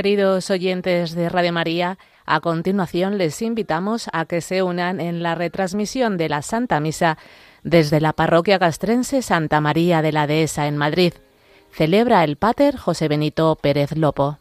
Queridos oyentes de Radio María, a continuación les invitamos a que se unan en la retransmisión de la Santa Misa desde la parroquia castrense Santa María de la Dehesa en Madrid. Celebra el Pater José Benito Pérez Lopo.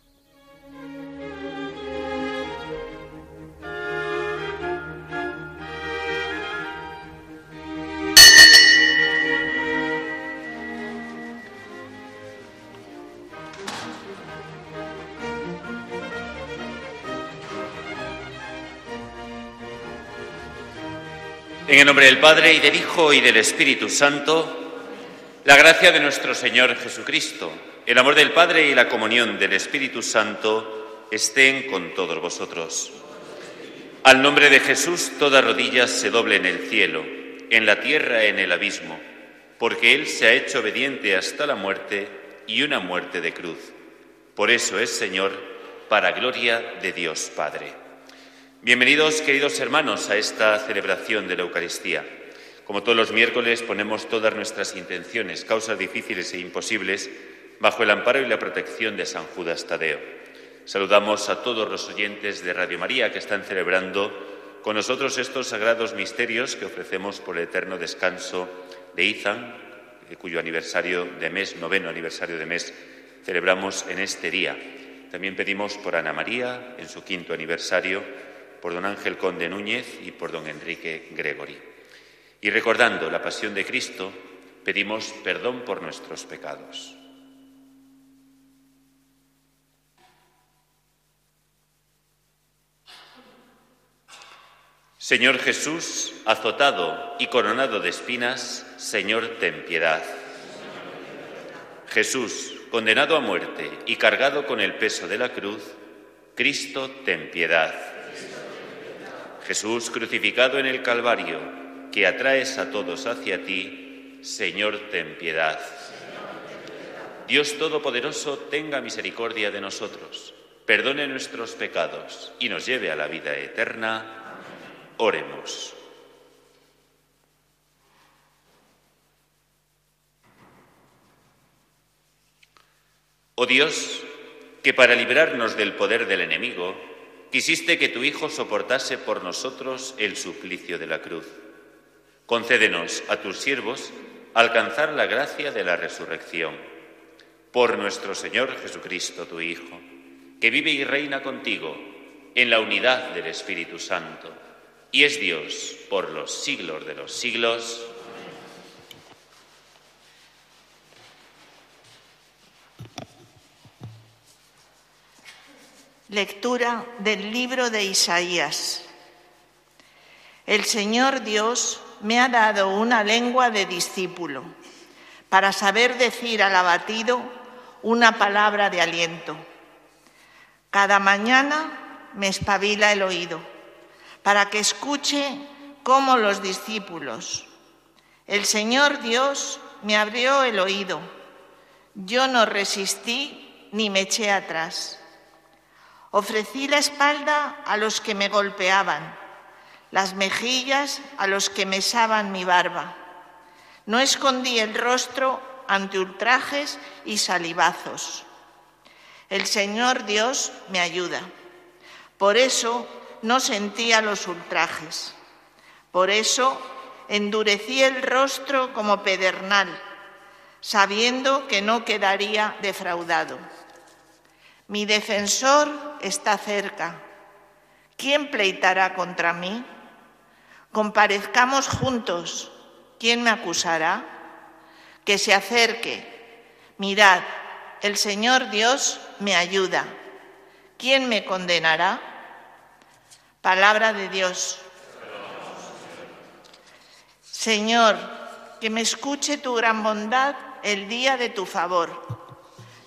En el nombre del Padre y del Hijo y del Espíritu Santo, la gracia de nuestro Señor Jesucristo, el amor del Padre y la comunión del Espíritu Santo estén con todos vosotros. Al nombre de Jesús toda rodilla se doble en el cielo, en la tierra, en el abismo, porque Él se ha hecho obediente hasta la muerte y una muerte de cruz. Por eso es Señor, para gloria de Dios Padre. Bienvenidos, queridos hermanos, a esta celebración de la Eucaristía. Como todos los miércoles, ponemos todas nuestras intenciones, causas difíciles e imposibles, bajo el amparo y la protección de San Judas Tadeo. Saludamos a todos los oyentes de Radio María que están celebrando con nosotros estos sagrados misterios que ofrecemos por el eterno descanso de Izan, eh, cuyo aniversario de mes, noveno aniversario de mes, celebramos en este día. También pedimos por Ana María en su quinto aniversario por don Ángel Conde Núñez y por don Enrique Gregory. Y recordando la pasión de Cristo, pedimos perdón por nuestros pecados. Señor Jesús, azotado y coronado de espinas, Señor, ten piedad. Jesús, condenado a muerte y cargado con el peso de la cruz, Cristo, ten piedad. Jesús crucificado en el Calvario, que atraes a todos hacia ti, Señor, ten piedad. Dios Todopoderoso, tenga misericordia de nosotros, perdone nuestros pecados y nos lleve a la vida eterna. Oremos. Oh Dios, que para librarnos del poder del enemigo, quisiste que tu Hijo soportase por nosotros el suplicio de la cruz. Concédenos a tus siervos alcanzar la gracia de la resurrección. Por nuestro Señor Jesucristo, tu Hijo, que vive y reina contigo en la unidad del Espíritu Santo, y es Dios por los siglos de los siglos. Lectura del libro de Isaías. El Señor Dios me ha dado una lengua de discípulo para saber decir al abatido una palabra de aliento. Cada mañana me espabila el oído para que escuche como los discípulos. El Señor Dios me abrió el oído. Yo no resistí ni me eché atrás. Ofrecí la espalda a los que me golpeaban, las mejillas a los que mesaban mi barba. No escondí el rostro ante ultrajes y salivazos. El Señor Dios me ayuda. Por eso no sentía los ultrajes. Por eso endurecí el rostro como pedernal, sabiendo que no quedaría defraudado. Mi defensor está cerca. ¿Quién pleitará contra mí? Comparezcamos juntos. ¿Quién me acusará? Que se acerque. Mirad, el Señor Dios me ayuda. ¿Quién me condenará? Palabra de Dios. Señor, que me escuche tu gran bondad el día de tu favor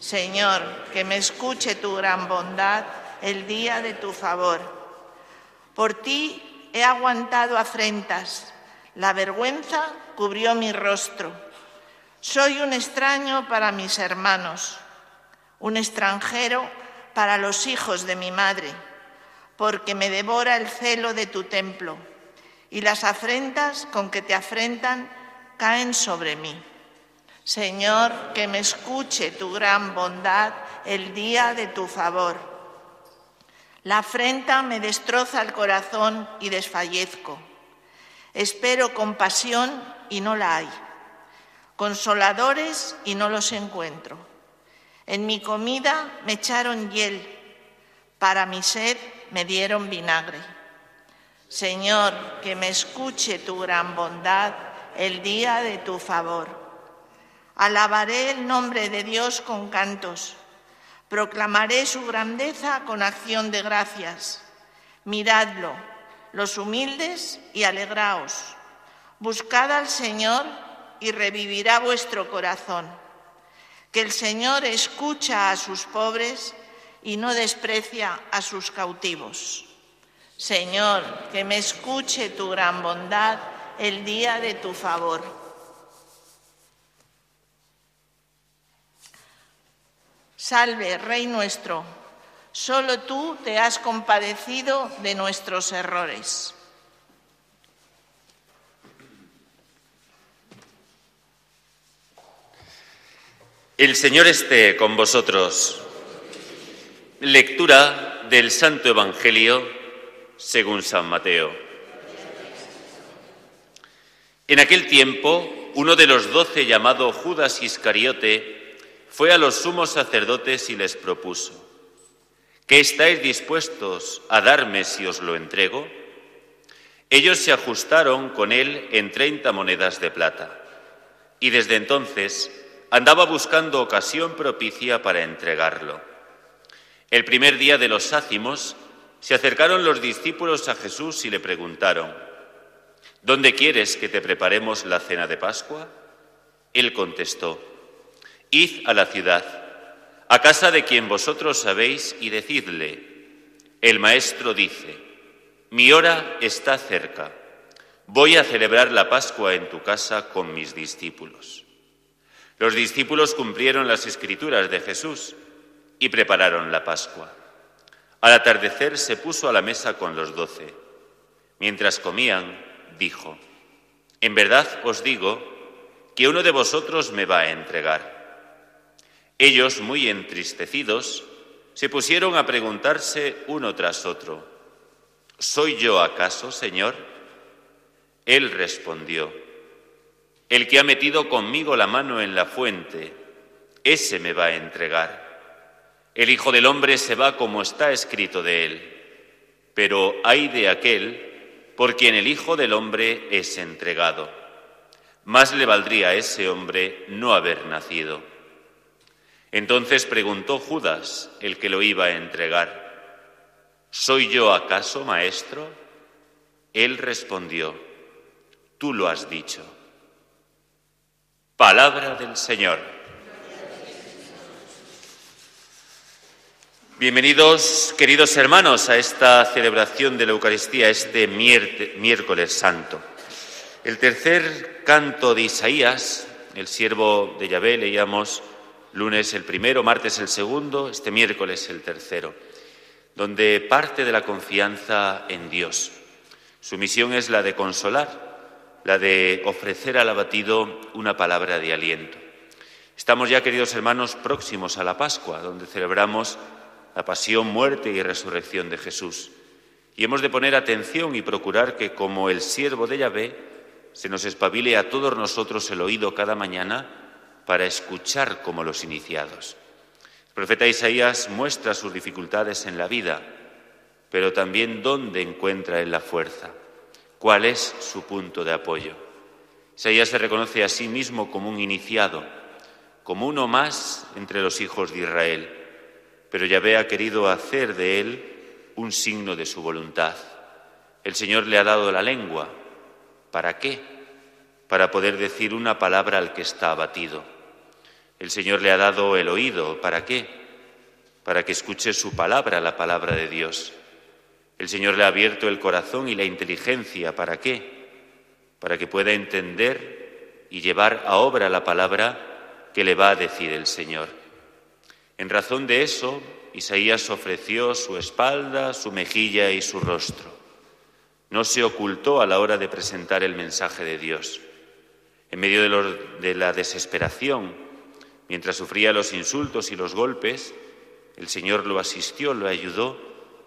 Señor, que me escuche tu gran bondad el día de tu favor. Por ti he aguantado afrentas, la vergüenza cubrió mi rostro. Soy un extraño para mis hermanos, un extranjero para los hijos de mi madre, porque me devora el celo de tu templo y las afrentas con que te afrentan caen sobre mí. Señor, que me escuche tu gran bondad el día de tu favor. La afrenta me destroza el corazón y desfallezco. Espero compasión y no la hay. Consoladores y no los encuentro. En mi comida me echaron hiel. Para mi sed me dieron vinagre. Señor, que me escuche tu gran bondad el día de tu favor. Alabaré el nombre de Dios con cantos Proclamaré su grandeza con acción de gracias. Miradlo, los humildes, y alegraos. Buscad al Señor y revivirá vuestro corazón. Que el Señor escucha a sus pobres y no desprecia a sus cautivos. Señor, que me escuche tu gran bondad el día de tu favor. Salve, Rey nuestro, solo tú te has compadecido de nuestros errores. El Señor esté con vosotros. Lectura del Santo Evangelio según San Mateo. En aquel tiempo, uno de los doce, llamado Judas Iscariote, fue a los sumos sacerdotes y les propuso, ¿qué estáis dispuestos a darme si os lo entrego? Ellos se ajustaron con él en treinta monedas de plata, y desde entonces andaba buscando ocasión propicia para entregarlo. El primer día de los ácimos se acercaron los discípulos a Jesús y le preguntaron, ¿Dónde quieres que te preparemos la cena de Pascua? Él contestó, Id a la ciudad, a casa de quien vosotros sabéis, y decidle, el Maestro dice, mi hora está cerca, voy a celebrar la Pascua en tu casa con mis discípulos. Los discípulos cumplieron las escrituras de Jesús y prepararon la Pascua. Al atardecer se puso a la mesa con los doce. Mientras comían, dijo, En verdad os digo que uno de vosotros me va a entregar. Ellos, muy entristecidos, se pusieron a preguntarse uno tras otro, ¿Soy yo acaso, Señor? Él respondió, El que ha metido conmigo la mano en la fuente, ese me va a entregar. El Hijo del Hombre se va como está escrito de él, pero hay de aquel por quien el Hijo del Hombre es entregado. Más le valdría a ese hombre no haber nacido. Entonces preguntó Judas, el que lo iba a entregar, ¿Soy yo acaso, maestro? Él respondió, Tú lo has dicho. Palabra del Señor. Bienvenidos, queridos hermanos, a esta celebración de la Eucaristía, este miércoles santo. El tercer canto de Isaías, el siervo de Yahvé, leíamos lunes el primero, martes el segundo, este miércoles el tercero, donde parte de la confianza en Dios. Su misión es la de consolar, la de ofrecer al abatido una palabra de aliento. Estamos ya, queridos hermanos, próximos a la Pascua, donde celebramos la pasión, muerte y resurrección de Jesús. Y hemos de poner atención y procurar que, como el siervo de Yahvé, se nos espabile a todos nosotros el oído cada mañana para escuchar como los iniciados. El profeta Isaías muestra sus dificultades en la vida, pero también dónde encuentra él la fuerza, cuál es su punto de apoyo. Isaías se reconoce a sí mismo como un iniciado, como uno más entre los hijos de Israel, pero Yahvé ha querido hacer de él un signo de su voluntad. El Señor le ha dado la lengua. ¿Para qué? Para poder decir una palabra al que está abatido. El Señor le ha dado el oído. ¿Para qué? Para que escuche su palabra, la palabra de Dios. El Señor le ha abierto el corazón y la inteligencia. ¿Para qué? Para que pueda entender y llevar a obra la palabra que le va a decir el Señor. En razón de eso, Isaías ofreció su espalda, su mejilla y su rostro. No se ocultó a la hora de presentar el mensaje de Dios. En medio de, la desesperación, Mientras sufría los insultos y los golpes, el Señor lo asistió, lo ayudó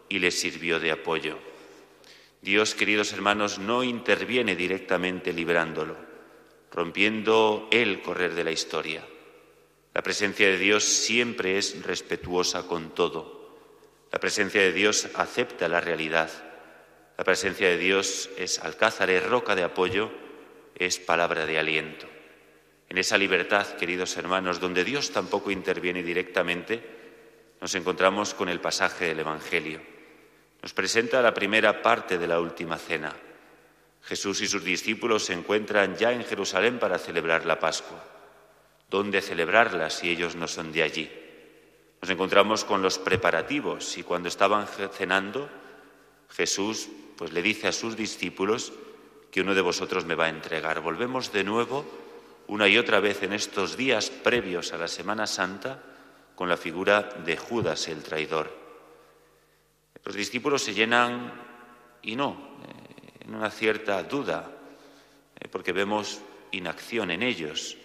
y le sirvió de apoyo. Dios, queridos hermanos, no interviene directamente librándolo, rompiendo el correr de la historia. La presencia de Dios siempre es respetuosa con todo. La presencia de Dios acepta la realidad. La presencia de Dios es alcázar, es roca de apoyo, es palabra de aliento. En esa libertad, queridos hermanos, donde Dios tampoco interviene directamente, nos encontramos con el pasaje del Evangelio. Nos presenta la primera parte de la última cena. Jesús y sus discípulos se encuentran ya en Jerusalén para celebrar la Pascua. ¿Dónde celebrarla si ellos no son de allí? Nos encontramos con los preparativos y cuando estaban cenando, Jesús pues le dice a sus discípulos que uno de vosotros me va a entregar. Volvemos de nuevo una y otra vez en estos días previos a la Semana Santa con la figura de Judas el traidor. Los discípulos se llenan y no, eh, en una cierta duda, eh, porque vemos inacción en ellos.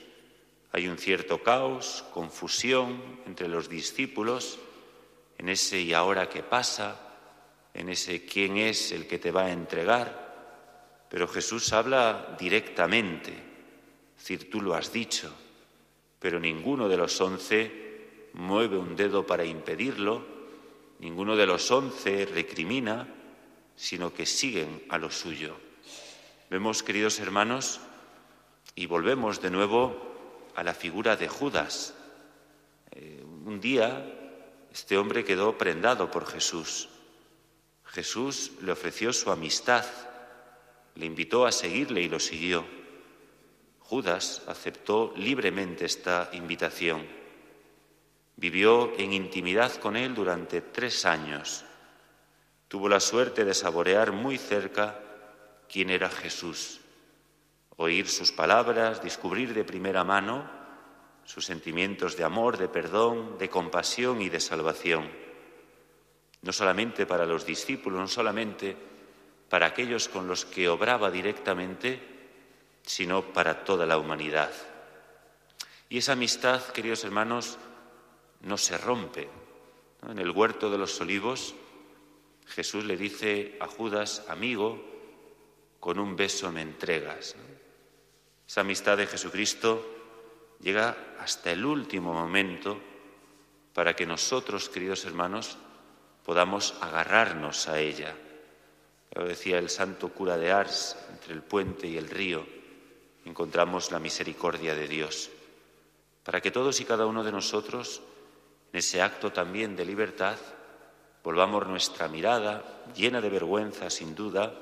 Hay un cierto caos, confusión entre los discípulos en ese y ahora qué pasa, en ese quién es el que te va a entregar. Pero Jesús habla directamente, es tú lo has dicho, pero ninguno de los once mueve un dedo para impedirlo, ninguno de los once recrimina, sino que siguen a lo suyo. Vemos, queridos hermanos, y volvemos de nuevo a la figura de Judas. Eh, un día este hombre quedó prendado por Jesús. Jesús le ofreció su amistad, le invitó a seguirle y lo siguió. Judas aceptó libremente esta invitación. Vivió en intimidad con él durante tres años. Tuvo la suerte de saborear muy cerca quién era Jesús oír sus palabras, descubrir de primera mano sus sentimientos de amor, de perdón, de compasión y de salvación. No solamente para los discípulos, no solamente para aquellos con los que obraba directamente, sino para toda la humanidad. Y esa amistad, queridos hermanos, no se rompe. En el huerto de los olivos, Jesús le dice a Judas, amigo, con un beso me entregas. Esa amistad de Jesucristo llega hasta el último momento para que nosotros, queridos hermanos, podamos agarrarnos a ella. Lo decía el santo cura de Ars, entre el puente y el río, encontramos la misericordia de Dios, para que todos y cada uno de nosotros, en ese acto también de libertad, volvamos nuestra mirada, llena de vergüenza sin duda,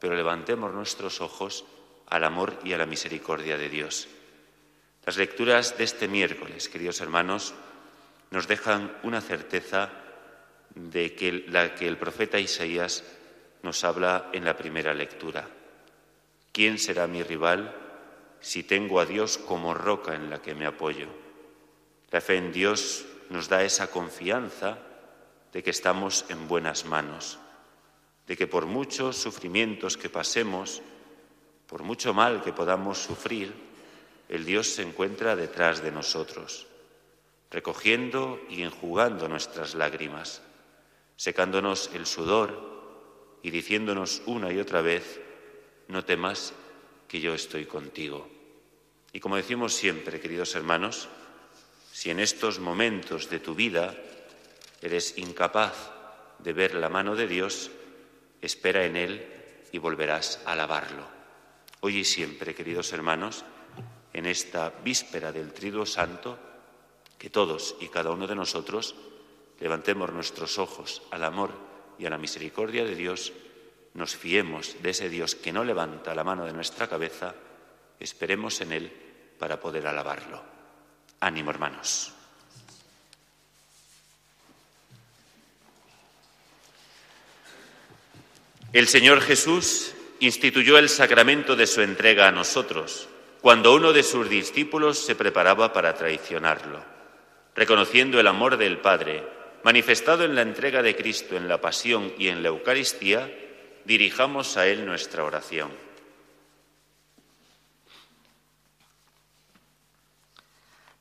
pero levantemos nuestros ojos al amor y a la misericordia de Dios. Las lecturas de este miércoles, queridos hermanos, nos dejan una certeza de que la que el profeta Isaías nos habla en la primera lectura. ¿Quién será mi rival si tengo a Dios como roca en la que me apoyo? La fe en Dios nos da esa confianza de que estamos en buenas manos, de que por muchos sufrimientos que pasemos, por mucho mal que podamos sufrir, el Dios se encuentra detrás de nosotros, recogiendo y enjugando nuestras lágrimas, secándonos el sudor y diciéndonos una y otra vez, no temas que yo estoy contigo. Y como decimos siempre, queridos hermanos, si en estos momentos de tu vida eres incapaz de ver la mano de Dios, espera en Él y volverás a alabarlo. Hoy y siempre, queridos hermanos, en esta víspera del Triduo Santo, que todos y cada uno de nosotros levantemos nuestros ojos al amor y a la misericordia de Dios, nos fiemos de ese Dios que no levanta la mano de nuestra cabeza, esperemos en Él para poder alabarlo. Ánimo, hermanos. El Señor Jesús instituyó el sacramento de su entrega a nosotros, cuando uno de sus discípulos se preparaba para traicionarlo. Reconociendo el amor del Padre, manifestado en la entrega de Cristo en la pasión y en la Eucaristía, dirijamos a Él nuestra oración.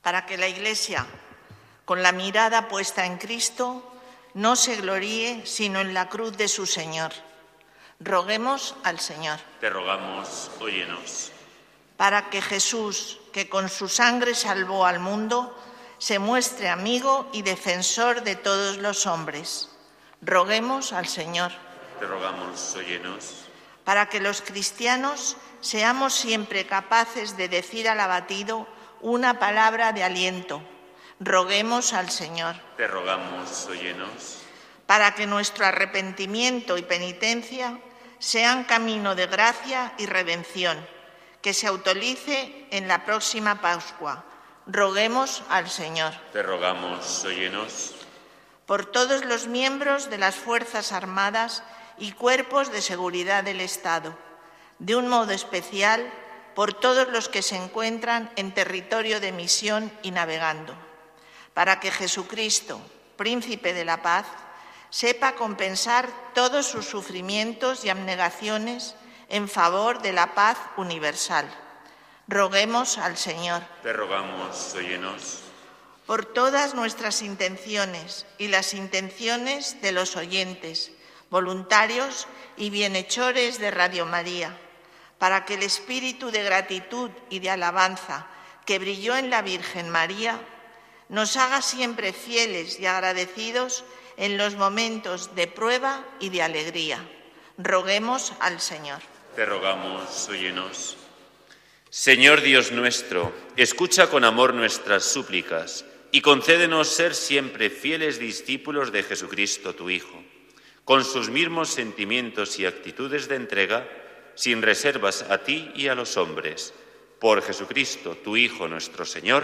Para que la Iglesia, con la mirada puesta en Cristo, no se gloríe sino en la cruz de su Señor. Roguemos al Señor. Te rogamos, óyenos. Para que Jesús, que con su sangre salvó al mundo, se muestre amigo y defensor de todos los hombres. Roguemos al Señor. Te rogamos, óyenos. Para que los cristianos seamos siempre capaces de decir al abatido una palabra de aliento. Roguemos al Señor. Te rogamos, óyenos. Para que nuestro arrepentimiento y penitencia sean camino de gracia y redención, que se autorice en la próxima Pascua. Roguemos al Señor. Te rogamos, óyenos. Por todos los miembros de las Fuerzas Armadas y cuerpos de seguridad del Estado de un modo especial por todos los que se encuentran en territorio de misión y navegando, para que Jesucristo, príncipe de la paz, sepa compensar todos sus sufrimientos y abnegaciones en favor de la paz universal. Roguemos al Señor. Te rogamos, óyenos. Por todas nuestras intenciones y las intenciones de los oyentes, voluntarios y bienhechores de Radio María para que el espíritu de gratitud y de alabanza que brilló en la Virgen María nos haga siempre fieles y agradecidos en los momentos de prueba y de alegría. Roguemos al Señor. Te rogamos, óyenos. Señor Dios nuestro, escucha con amor nuestras súplicas y concédenos ser siempre fieles discípulos de Jesucristo, tu Hijo. Con sus mismos sentimientos y actitudes de entrega, sin reservas a ti y a los hombres. Por Jesucristo, tu Hijo nuestro Señor.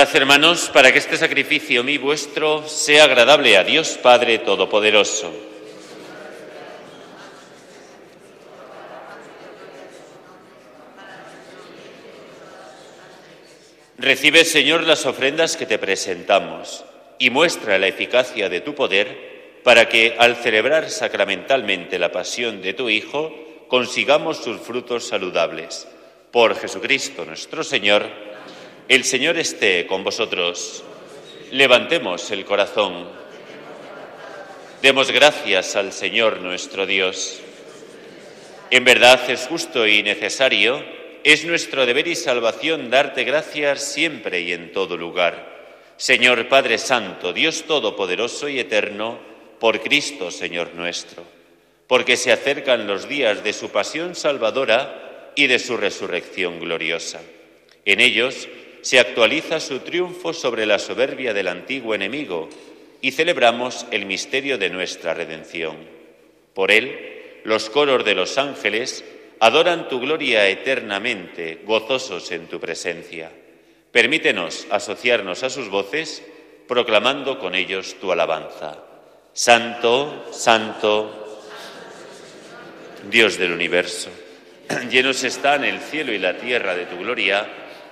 Hermanos, para que este sacrificio mi vuestro sea agradable a Dios Padre Todopoderoso. Recibe, Señor, las ofrendas que te presentamos y muestra la eficacia de tu poder para que, al celebrar sacramentalmente la pasión de tu Hijo, consigamos sus frutos saludables. Por Jesucristo nuestro Señor. El Señor esté con vosotros. Levantemos el corazón. Demos gracias al Señor nuestro Dios. En verdad es justo y necesario, es nuestro deber y salvación darte gracias siempre y en todo lugar. Señor Padre Santo, Dios Todopoderoso y Eterno, por Cristo, Señor nuestro, porque se acercan los días de su pasión salvadora y de su resurrección gloriosa. En ellos, se actualiza su triunfo sobre la soberbia del antiguo enemigo y celebramos el misterio de nuestra redención. Por él, los coros de los ángeles adoran tu gloria eternamente, gozosos en tu presencia. Permítenos asociarnos a sus voces, proclamando con ellos tu alabanza. Santo, santo, Dios del universo, llenos están el cielo y la tierra de tu gloria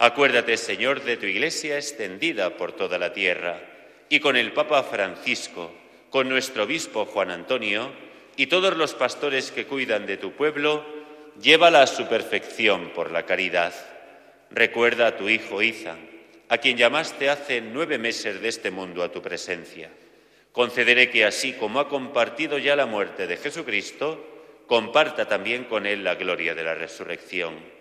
Acuérdate, Señor, de tu Iglesia extendida por toda la tierra y con el Papa Francisco, con nuestro obispo Juan Antonio y todos los pastores que cuidan de tu pueblo, llévala a su perfección por la caridad. Recuerda a tu hijo Izan, a quien llamaste hace nueve meses de este mundo a tu presencia. Concederé que así como ha compartido ya la muerte de Jesucristo, comparta también con él la gloria de la resurrección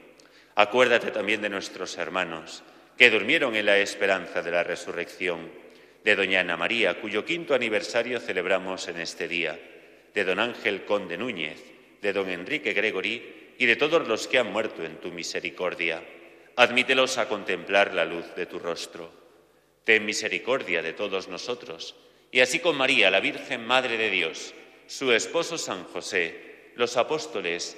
Acuérdate también de nuestros hermanos que durmieron en la esperanza de la resurrección, de doña Ana María, cuyo quinto aniversario celebramos en este día, de don Ángel Conde Núñez, de don Enrique Gregory y de todos los que han muerto en tu misericordia. Admítelos a contemplar la luz de tu rostro. Ten misericordia de todos nosotros, y así con María, la Virgen Madre de Dios, su esposo San José, los apóstoles,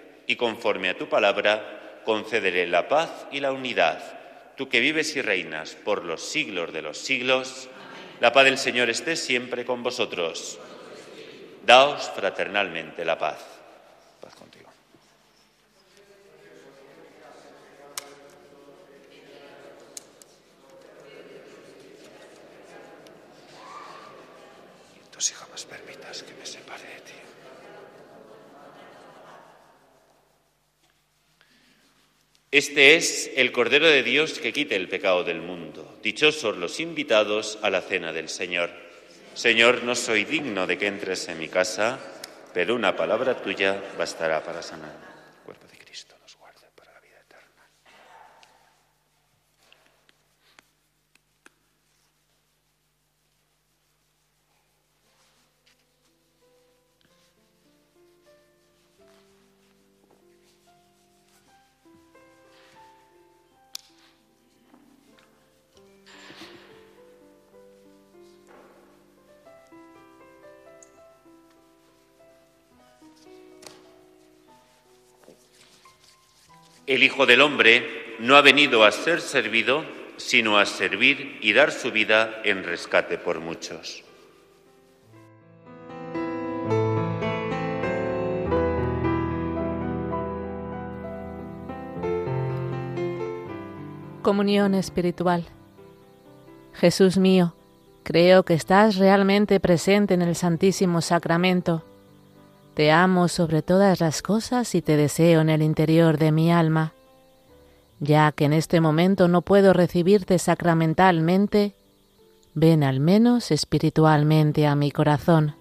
y conforme a tu palabra concederé la paz y la unidad. Tú que vives y reinas por los siglos de los siglos, la paz del Señor esté siempre con vosotros. Daos fraternalmente la paz contigo. Tus hijos permitas que me separe de ti. Este es el Cordero de Dios que quite el pecado del mundo. Dichosos los invitados a la cena del Señor. Señor, no soy digno de que entres en mi casa, pero una palabra tuya bastará para sanar. El Hijo del Hombre no ha venido a ser servido, sino a servir y dar su vida en rescate por muchos. Comunión espiritual. Jesús mío, creo que estás realmente presente en el Santísimo Sacramento. Te amo sobre todas las cosas y te deseo en el interior de mi alma. Ya que en este momento no puedo recibirte sacramentalmente, ven al menos espiritualmente a mi corazón.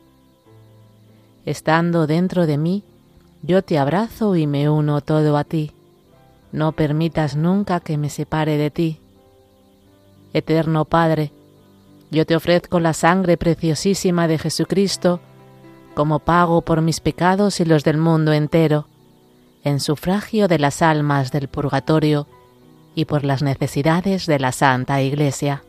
Estando dentro de mí, yo te abrazo y me uno todo a ti. No permitas nunca que me separe de ti. Eterno Padre, yo te ofrezco la sangre preciosísima de Jesucristo como pago por mis pecados y los del mundo entero, en sufragio de las almas del purgatorio y por las necesidades de la Santa Iglesia.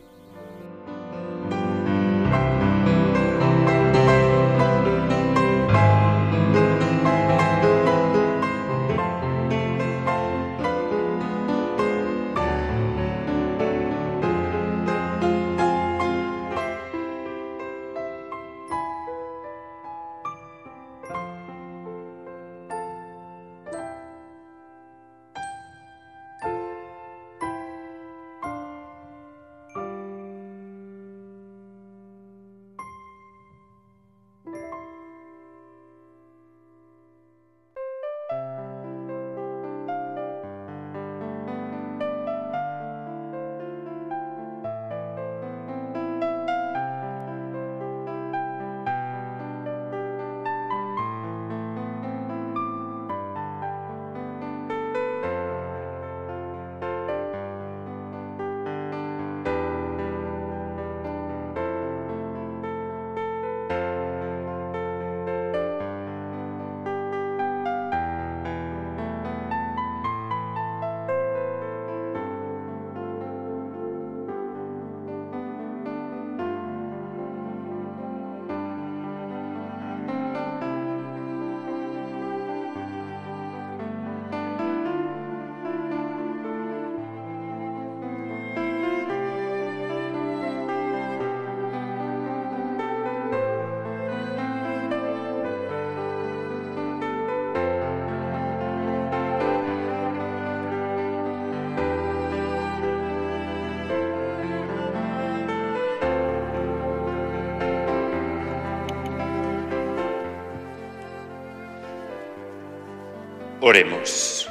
Oremos.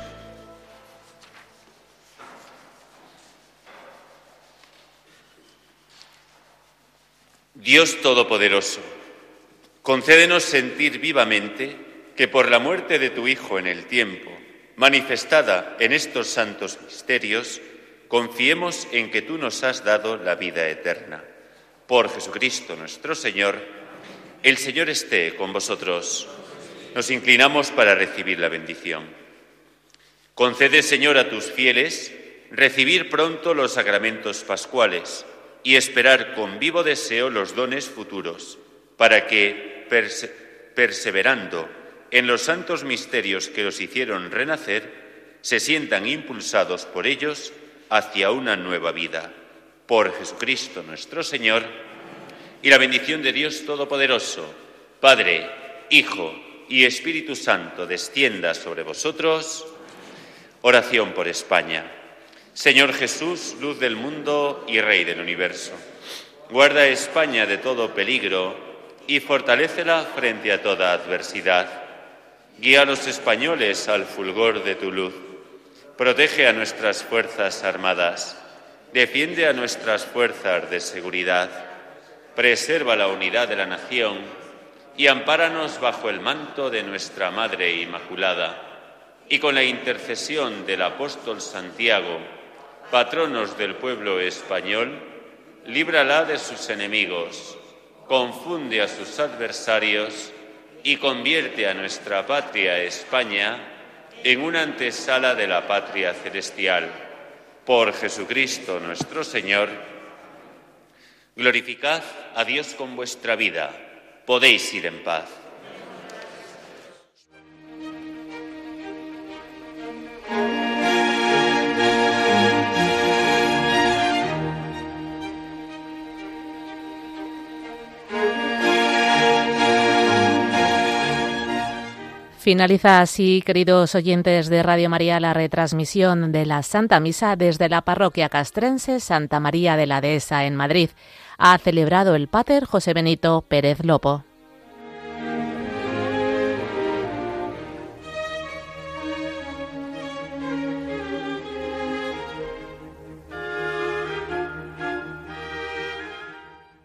Dios Todopoderoso, concédenos sentir vivamente que por la muerte de tu Hijo en el tiempo, manifestada en estos santos misterios, confiemos en que tú nos has dado la vida eterna. Por Jesucristo nuestro Señor, el Señor esté con vosotros. Nos inclinamos para recibir la bendición. Concede, Señor, a tus fieles recibir pronto los sacramentos pascuales y esperar con vivo deseo los dones futuros, para que, perseverando en los santos misterios que los hicieron renacer, se sientan impulsados por ellos hacia una nueva vida. Por Jesucristo nuestro Señor, y la bendición de Dios Todopoderoso, Padre, Hijo y Espíritu Santo descienda sobre vosotros. Oración por España. Señor Jesús, luz del mundo y Rey del universo, guarda a España de todo peligro y fortalécela frente a toda adversidad. Guía a los españoles al fulgor de tu luz. Protege a nuestras Fuerzas Armadas. Defiende a nuestras fuerzas de seguridad. Preserva la unidad de la nación y ampáranos bajo el manto de nuestra Madre Inmaculada, y con la intercesión del apóstol Santiago, patronos del pueblo español, líbrala de sus enemigos, confunde a sus adversarios y convierte a nuestra patria España en una antesala de la patria celestial. Por Jesucristo nuestro Señor, glorificad a Dios con vuestra vida podéis ir en paz. Finaliza así, queridos oyentes de Radio María, la retransmisión de la Santa Misa desde la parroquia castrense Santa María de la Dehesa en Madrid. Ha celebrado el Pater José Benito Pérez Lopo.